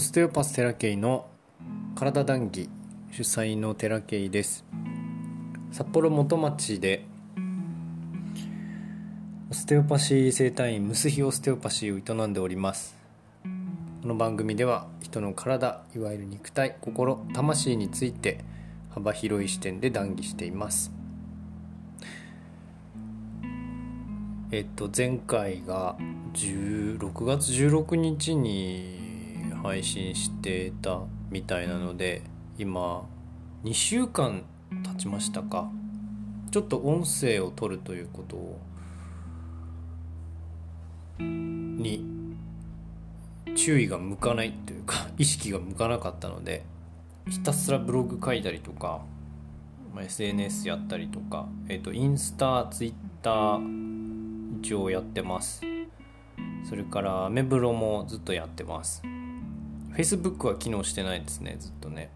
ステオパステラケイの体談義主催のテラケイです。札幌元町でオステオパシー生態院ムスヒオステオパシーを営んでおります。この番組では人の体いわゆる肉体心魂について幅広い視点で談義しています。えっと前回が16月16日に配信してたみたいなので今2週間経ちましたか。ちょっと音声を取るということをに注意が向かないというか 意識が向かなかったのでひたすらブログ書いたりとか、ま、SNS やったりとか、えーと、インスタツイッター一応やってます。それからアメブロもずっとやってます。Facebook は機能してないですねずっとね。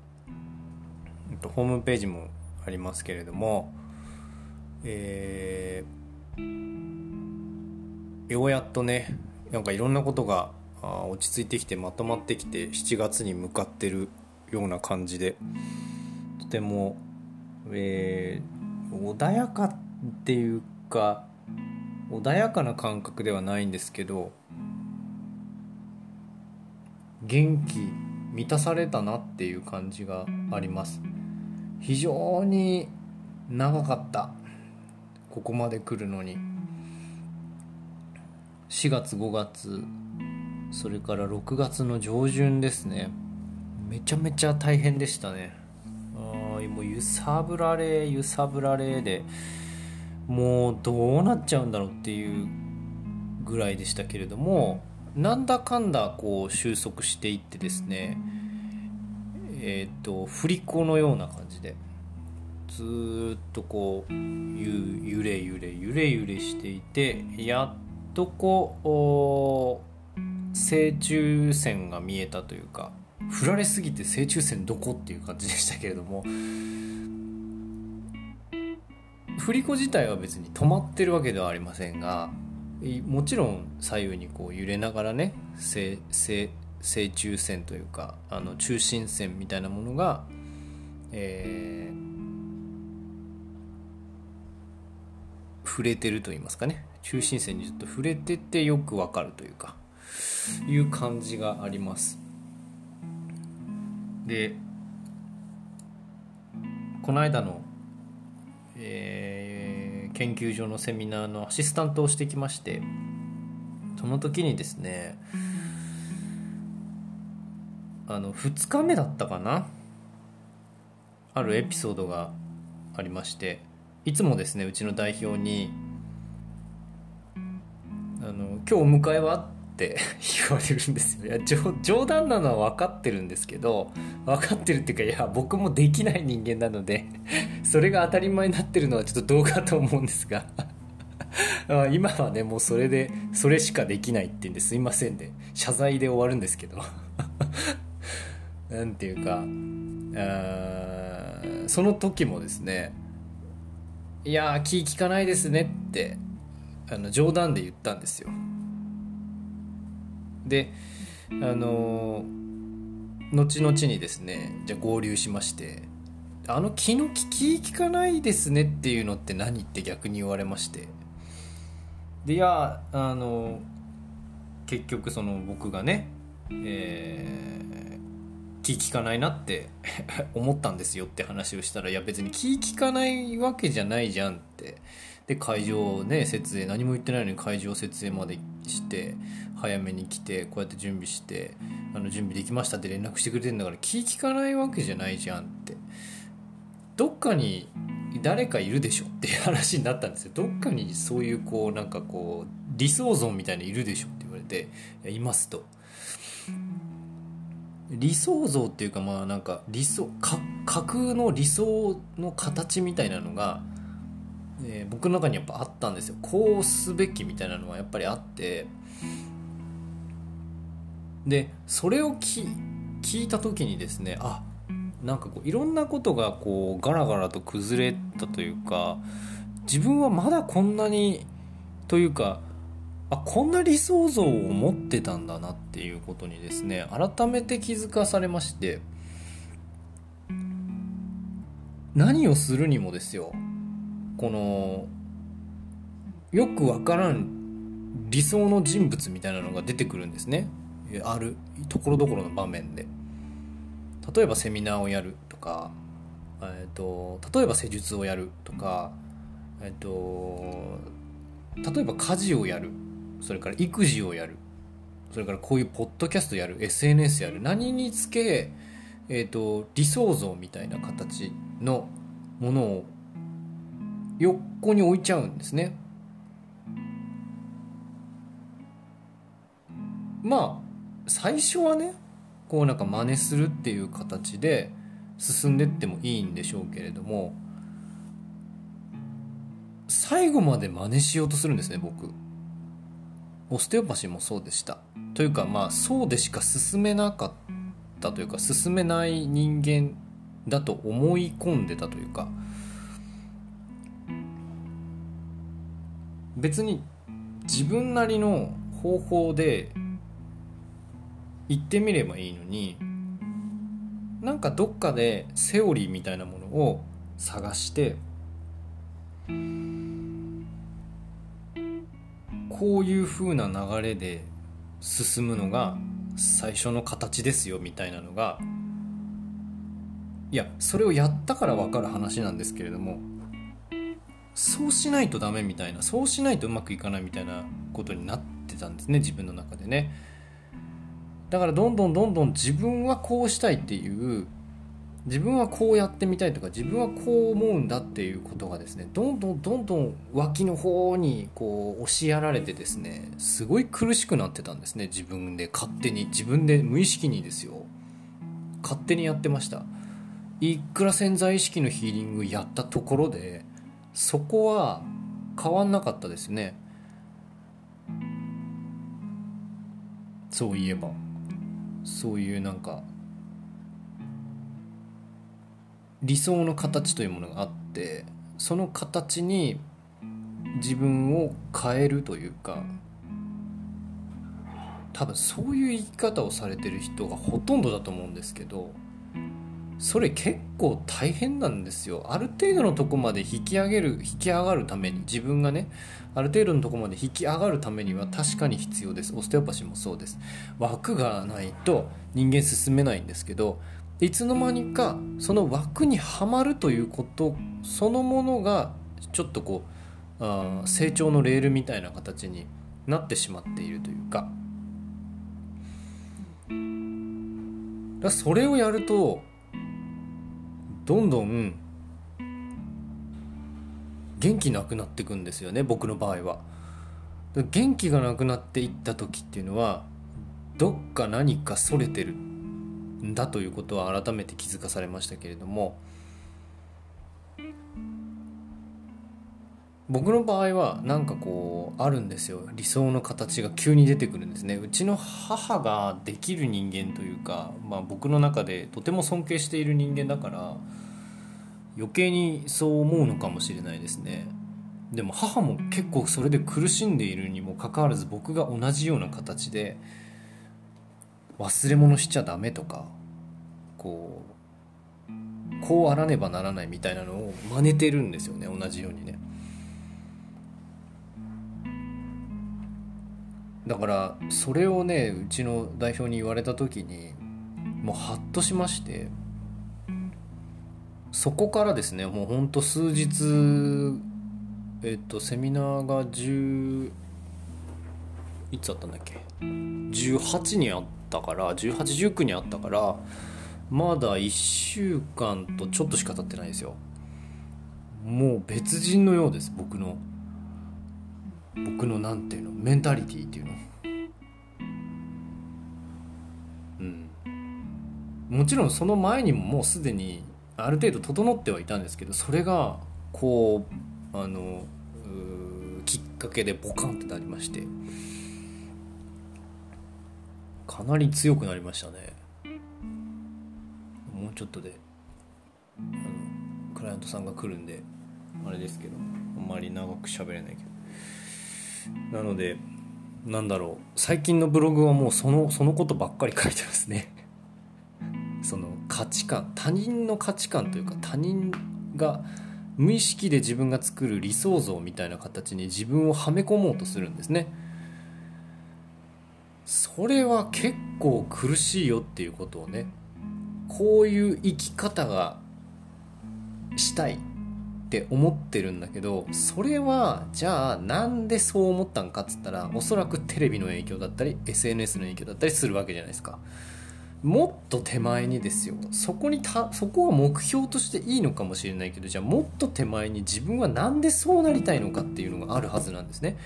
ホームページもありますけれどもえー、ようやっとねなんかいろんなことが落ち着いてきてまとまってきて7月に向かってるような感じでとても、えー、穏やかっていうか穏やかな感覚ではないんですけど元気満たされたなっていう感じがあります。非常に長かった。ここまで来るのに。4月5月それから6月の上旬ですね。めちゃめちゃ大変でしたね。ああもう揺さぶられ揺さぶられでもうどうなっちゃうんだろうっていうぐらいでしたけれども。なんだかんだこう収束していってですねえっ、ー、と振り子のような感じでずっとこうゆれゆれゆれゆれしていてやっとこう正中線が見えたというか振られすぎて正中線どこっていう感じでしたけれども振り子自体は別に止まってるわけではありませんがもちろん左右にこう揺れながらね正中線というかあの中心線みたいなものが、えー、触れてると言いますかね。中心線にちょっと触れててよくわかるというかいう感じがあります。でこの間のえー、研究所のセミナーのアシスタントをしてきましてその時にですねあの2日目だったかな？あるエピソードがありましていつもですねうちの代表に「あの今日お迎えは?」って 言われるんですよ。いや冗談なのは分かってるんですけど分かってるっていうかいや僕もできない人間なので それが当たり前になってるのはちょっとどうかと思うんですが。今はねもうそれでそれしかできないって言うんですいませんね謝罪で終わるんですけど。なんていうかその時もですねいや気利かないですねってあの冗談で言ったんですよ。であの後々にですねじゃ合流しましてあの気の利きかないですねっていうのって何って逆に言われまして。でいやあの結局その僕がね、えー、気利かないなって 思ったんですよって話をしたらいや別に気利かないわけじゃないじゃんってで会場ね設営何も言ってないのに会場設営までして早めに来てこうやって準備してあの準備できましたって連絡してくれてんだから気利かないわけじゃないじゃんって。どっかに誰かいるでしょ？っていう話になったんですよ。どっかにそういうこうなんかこう理想像みたいにいるでしょ？って言われていますと。理想像っていうかまあなんか理想架空の理想の形みたいなのがえー、僕の中にやっぱあったんですよ。こうすべきみたいなのはやっぱりあって。でそれをき聞いた時にですねあなんかこういろんなことがこうガラガラと崩れたというか自分はまだこんなにというかあこんな理想像を持ってたんだなっていうことにですね改めて気づかされまして何をするにもですよ。このよくわからん理想の人物みたいなのが出てくるんですね。あるところどころの場面で。例えばセミナーをやるとか、えーと、例えば施術をやるとか、えーと、例えば家事をやる。それから育児をやる。それからこういうポッドキャストやる。SNS やる。何につけ、えーと理想像みたいな形のものを横に置いちゃうんですね。まあ最初はねこうなんか真似するっていう形で進んでってもいいんでしょうけれども最後まで真似しようとするんですね僕。オステオパシーもそうでした。というかまあそうでしか進めなかったというか進めない人間だと思い込んでたというか別に自分なりの方法で言ってみればいいのになんかどっかでセオリーみたいなものを探してこういう風な流れで進むのが最初の形ですよみたいなのがいやそれをやったから分かる話なんですけれどもそうしないとダメみたいなそうしないとうまくいかないみたいなことになってたんですね自分の中でね。だからどんどんどんどん自分はこうしたいっていう自分はこうやってみたいとか自分はこう思うんだっていうことがですねどんどんどんどん脇の方にこう押しやられてですねすごい苦しくなってたんですね自分で勝手に自分で無意識にですよ。勝手にやってました。いくら潜在意識のヒーリングやったところでそこは変わんなかったですね。そういえば。そういうなんか理想の形というものがあってその形に自分を変えるというか多分そういう生き方をされてる人がほとんどだと思うんですけどそれ結構大変なんですよ。ある程度のとこまで引き上げる引き上がるために自分がねある程度のとこまで引き上がるためには確かに必要です。オステオパシーもそうです。枠がないと人間進めないんですけどいつの間にかその枠にはまるということそのものがちょっとこう成長のレールみたいな形になってしまっているというか。それをやるとどんどん元気なくなっていくんですよね僕の場合は。元気がなくなっていった時っていうのはどっか何かそれてるんだということは改めて気づかされましたけれども僕の場合はなんかこうあるんですよ。理想の形が急に出てくるんですね。うちの母ができる人間というか、まあ、僕の中でとても尊敬している人間だから余計にそう思うのかもしれないですね。でも母も結構それで苦しんでいるにもかかわらず僕が同じような形で忘れ物しちゃダメとかこうこうあらねばならないみたいなのを真似てるんですよね。同じようにね。だからそれをねうちの代表に言われた時にもうハッとしましてそこからですねもうほんと数日えっとセミナーが10いつあったんだっけ？18にあったから1819にあったからまだ1週間とちょっとしか経ってないですよ。もう別人のようです僕の。僕のなんていうのメンタリティーっていうの。うん。もちろんその前にももうすでにある程度整ってはいたんですけどそれがこうあのきっかけでボカンってなりまして。かなり強くなりましたね。もうちょっとであのクライアントさんが来るんであれですけどあんまり長く喋れないけど。なのでなんだろう。最近のブログはもうそのそのことばっかり書いてますね。その価値観他人の価値観というか他人が無意識で自分が作る理想像みたいな形に自分をはめ込もうとするんですね。それは結構苦しいよっていうことをねこういう生き方がしたい。って思ってるんだけどそれはじゃあなんでそう思ったんかっつったらおそらくテレビの影響だったり SNS の影響だったりするわけじゃないですか。もっと手前にですよ。そこにたそこは目標としていいのかもしれないけどじゃあもっと手前に自分は何でそうなりたいのかっていうのがあるはずなんですね。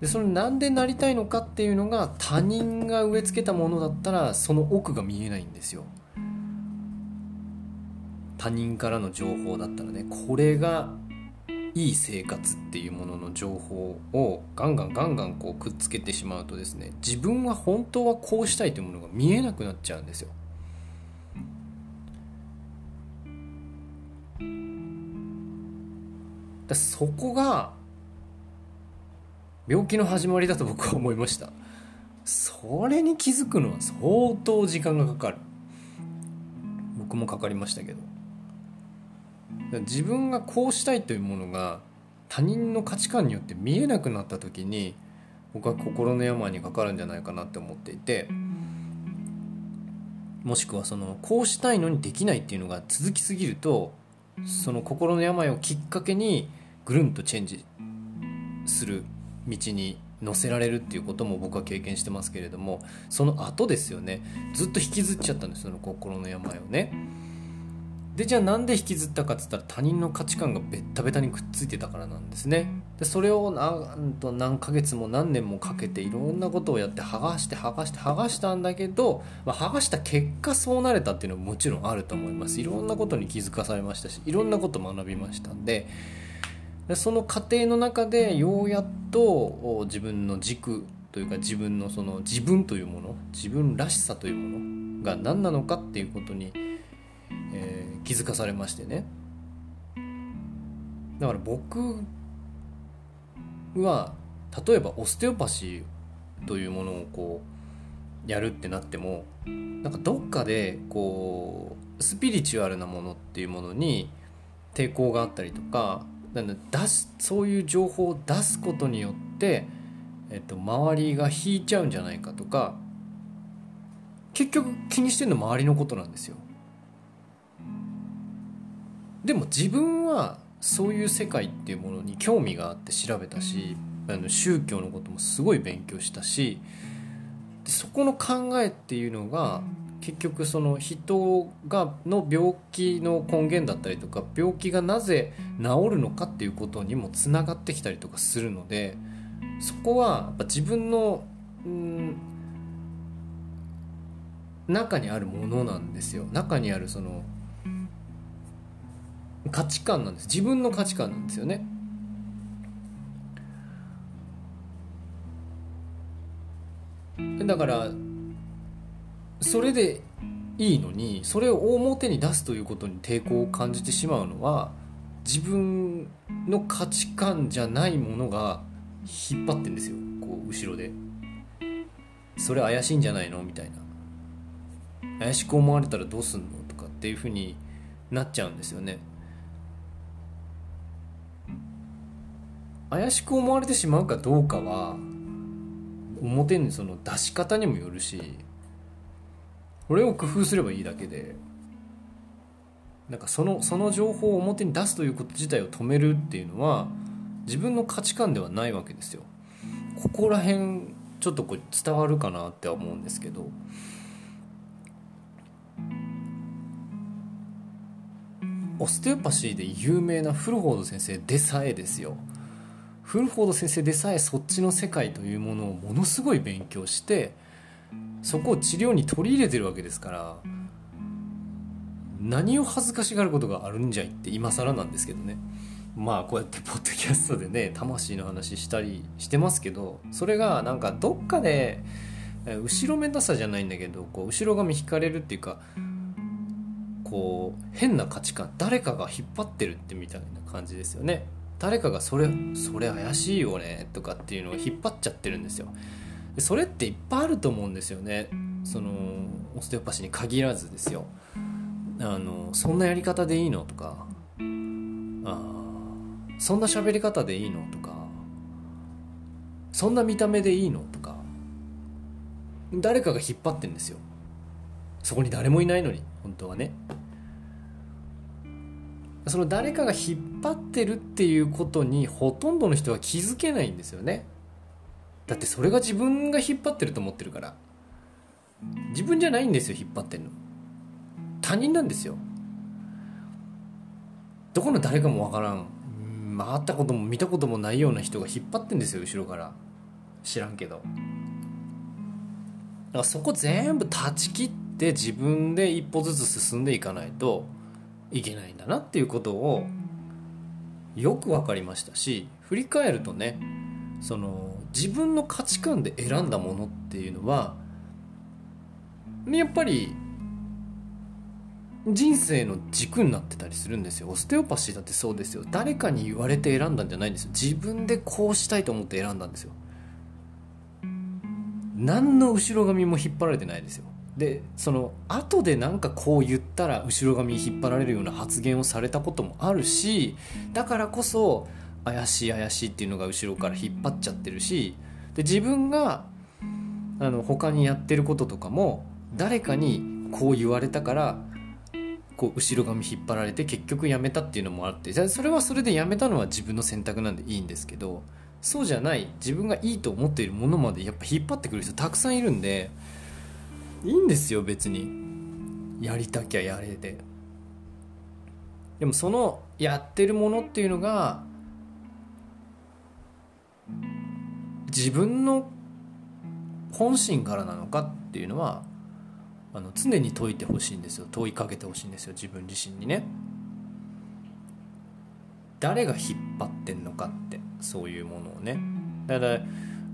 でそれなんでなりたいのかっていうのが他人が植え付けたものだったらその奥が見えないんですよ。他人からの情報だったらねこれがいい生活っていうものの情報をガンガンガンガンこうくっつけてしまうとですね自分は本当はこうしたいというものが見えなくなっちゃうんですよ。だそこが病気の始まりだと僕は思いました。それに気づくのは相当時間がかかる。僕もかかりましたけど。自分がこうしたいというものが他人の価値観によって見えなくなった時に僕は心の病にかかるんじゃないかなって思っていてもしくはそのこうしたいのにできないっていうのが続きすぎるとその心の病をきっかけにぐるんとチェンジする道に乗せられるっていうことも僕は経験してますけれどもその後ですよねずっと引きずっちゃったんですその心の病をね。でじゃあなんで引きずったかっつったら他人の価値観がベッタベタにくっついてたからなんですね。でそれをなんと何ヶ月も何年もかけていろんなことをやって剥がして剥がして剥がしたんだけど、まあ、剥がした結果そうなれたっていうのももちろんあると思います。いろんなことに気づかされましたしいろんなこと学びましたんで。でその過程の中でようやっと自分の軸というか自分のその自分というもの自分らしさというものが何なのかっていうことにえー、気づかされましてねだから僕は例えばオステオパシーというものをこうやるってなってもなんかどっかでこうスピリチュアルなものっていうものに抵抗があったりとかなん出すそういう情報を出すことによって、えっと、周りが引いちゃうんじゃないかとか結局気にしてるの周りのことなんですよ。でも自分はそういう世界っていうものに興味があって調べたしあの宗教のこともすごい勉強したしそこの考えっていうのが結局その人がの病気の根源だったりとか病気がなぜ治るのかっていうことにもつながってきたりとかするのでそこはやっぱ自分のうん中にあるものなんですよ。中にあるその価値観なんです。自分の価値観なんですよね。だからそれでいいのにそれを表に出すということに抵抗を感じてしまうのは自分の価値観じゃないものが引っ張ってんですよ。こう後ろで。それ怪しいんじゃないのみたいな。怪しく思われたらどうすんのとかっていうふうになっちゃうんですよね。怪しく思われてしまうかどうかは表にその出し方にもよるしこれを工夫すればいいだけでなんかそのその情報を表に出すということ自体を止めるっていうのは自分の価値観ではないわけですよ。ここら辺ちょっとこれ伝わるかなって思うんですけどオステオパシーで有名なフルフォード先生でさえですよフルフォード先生でさえそっちの世界というものをものすごい勉強してそこを治療に取り入れてるわけですから何を恥ずかしがることがあるんじゃいって今更なんですけどね。まあこうやってポッドキャストでね魂の話したりしてますけどそれがなんかどっかで後ろめたさじゃないんだけどこう後ろ髪引かれるっていうかこう変な価値観誰かが引っ張ってるってみたいな感じですよね。誰かがそれそれ怪しいよねとかっていうのを引っ張っちゃってるんですよ。それっていっぱいあると思うんですよね。そのオステオパシーに限らずですよ。あのそんなやり方でいいのとかあそんな喋り方でいいのとかそんな見た目でいいのとか誰かが引っ張ってんですよ。そこに誰もいないのに本当はね。その誰かが引っ張ってるっていうことにほとんどの人は気づけないんですよね。だってそれが自分が引っ張ってると思ってるから。自分じゃないんですよ引っ張ってるの。他人なんですよ。どこの誰かもわからん。回ったことも見たこともないような人が引っ張ってんですよ後ろから。知らんけど。だからそこ全部断ち切って自分で一歩ずつ進んでいかないといけないんだなっていうことをよく分かりましたし振り返るとねその自分の価値観で選んだものっていうのはやっぱり人生の軸になってたりするんですよ。オステオパシーだってそうですよ。誰かに言われて選んだんじゃないんですよ。自分でこうしたいと思って選んだんですよ。何の後ろ髪も引っ張られてないですよでその後でなんかこう言ったら後ろ髪引っ張られるような発言をされたこともあるしだからこそ怪しい怪しいっていうのが後ろから引っ張っちゃってるしで自分があの他にやってることとかも誰かにこう言われたからこう後ろ髪引っ張られて結局やめたっていうのもあってそれはそれでやめたのは自分の選択なんでいいんですけどそうじゃない自分がいいと思っているものまでやっぱ引っ張ってくる人たくさんいるんでいいんですよ別に。やりたきゃやれででもそのやってるものっていうのが自分の本心からなのかっていうのはあの常に解いてほしいんですよ。問いかけてほしいんですよ。自分自身にね。誰が引っ張ってんのかってそういうものをね。だから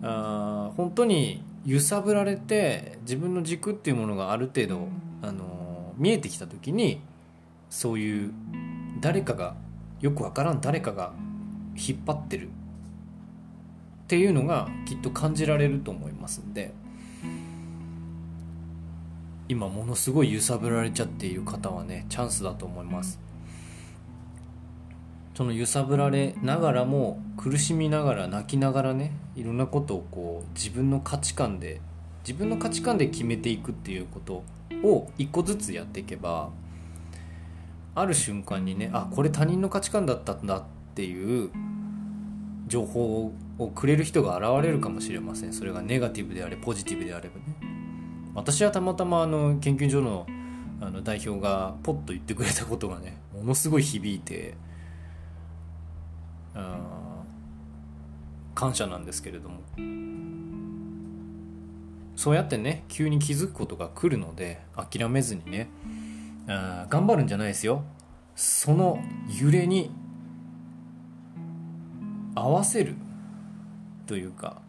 あ本当に揺さぶられて自分の軸っていうものがある程度、あの見えてきた時にそういう誰かがよくわからん誰かが引っ張ってるっていうのがきっと感じられると思いますんで。今ものすごい揺さぶられちゃっている方はねチャンスだと思いますその揺さぶられながらも苦しみながら泣きながらねいろんなことをこう自分の価値観で自分の価値観で決めていくっていうことを一個ずつやっていけばある瞬間にねあこれ他人の価値観だったんだっていう情報をくれる人が現れるかもしれません。それがネガティブであれポジティブであればね。私はたまたまあの研究所のあの代表がポッと言ってくれたことがねものすごい響いて感謝なんですけれども。そうやってね急に気づくことが来るので諦めずにねあ頑張るんじゃないですよ。その揺れに合わせるというか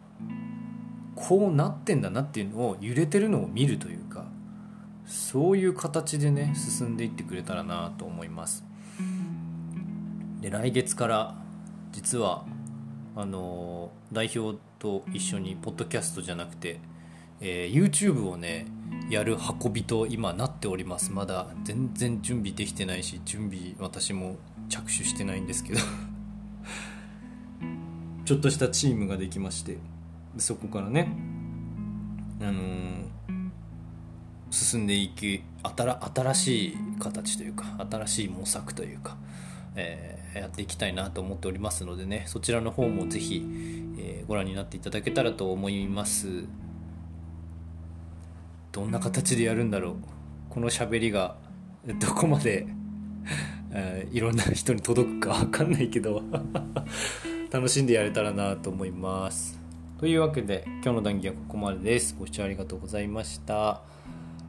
こうなってんだなっていうのを揺れてるのを見るというかそういう形でね進んでいってくれたらなと思います。で来月から実はあの代表と一緒にポッドキャストじゃなくて、えー、YouTube をねやる運びと今なっております。まだ全然準備できてないし準備私も着手してないんですけど。ちょっとしたチームができましてそこからね、あのー、進んでいき新しい形というか新しい模索というか、えー、やっていきたいなと思っておりますのでねそちらの方もぜひ、えー、ご覧になっていただけたらと思いますどんな形でやるんだろうこの喋りがどこまで、えー、いろんな人に届くか 分かんないけど 楽しんでやれたらなと思いますというわけで今日の談義はここまでです。ご視聴ありがとうございました。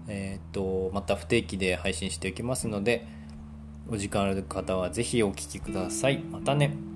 えっ、と、また不定期で配信していきますので、お時間ある方は是非お聴きください。またね。